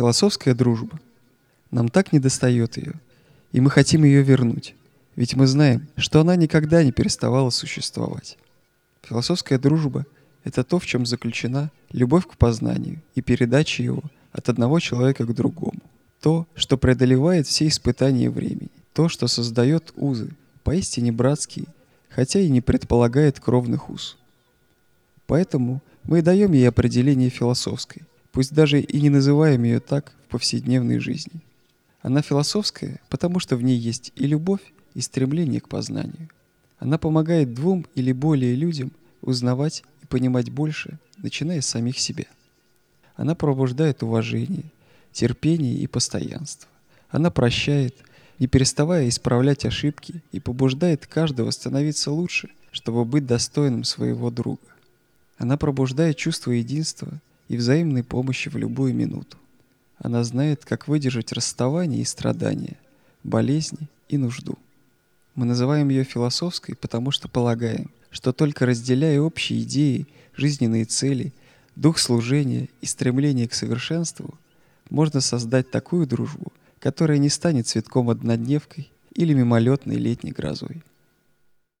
Философская дружба. Нам так недостает ее, и мы хотим ее вернуть, ведь мы знаем, что она никогда не переставала существовать. Философская дружба – это то, в чем заключена любовь к познанию и передача его от одного человека к другому. То, что преодолевает все испытания времени. То, что создает узы, поистине братские, хотя и не предполагает кровных уз. Поэтому мы и даем ей определение философской, пусть даже и не называем ее так в повседневной жизни. Она философская, потому что в ней есть и любовь, и стремление к познанию. Она помогает двум или более людям узнавать и понимать больше, начиная с самих себя. Она пробуждает уважение, терпение и постоянство. Она прощает, не переставая исправлять ошибки и побуждает каждого становиться лучше, чтобы быть достойным своего друга. Она пробуждает чувство единства и взаимной помощи в любую минуту. Она знает, как выдержать расставание и страдания, болезни и нужду. Мы называем ее философской, потому что полагаем, что только разделяя общие идеи, жизненные цели, дух служения и стремление к совершенству, можно создать такую дружбу, которая не станет цветком однодневкой или мимолетной летней грозой.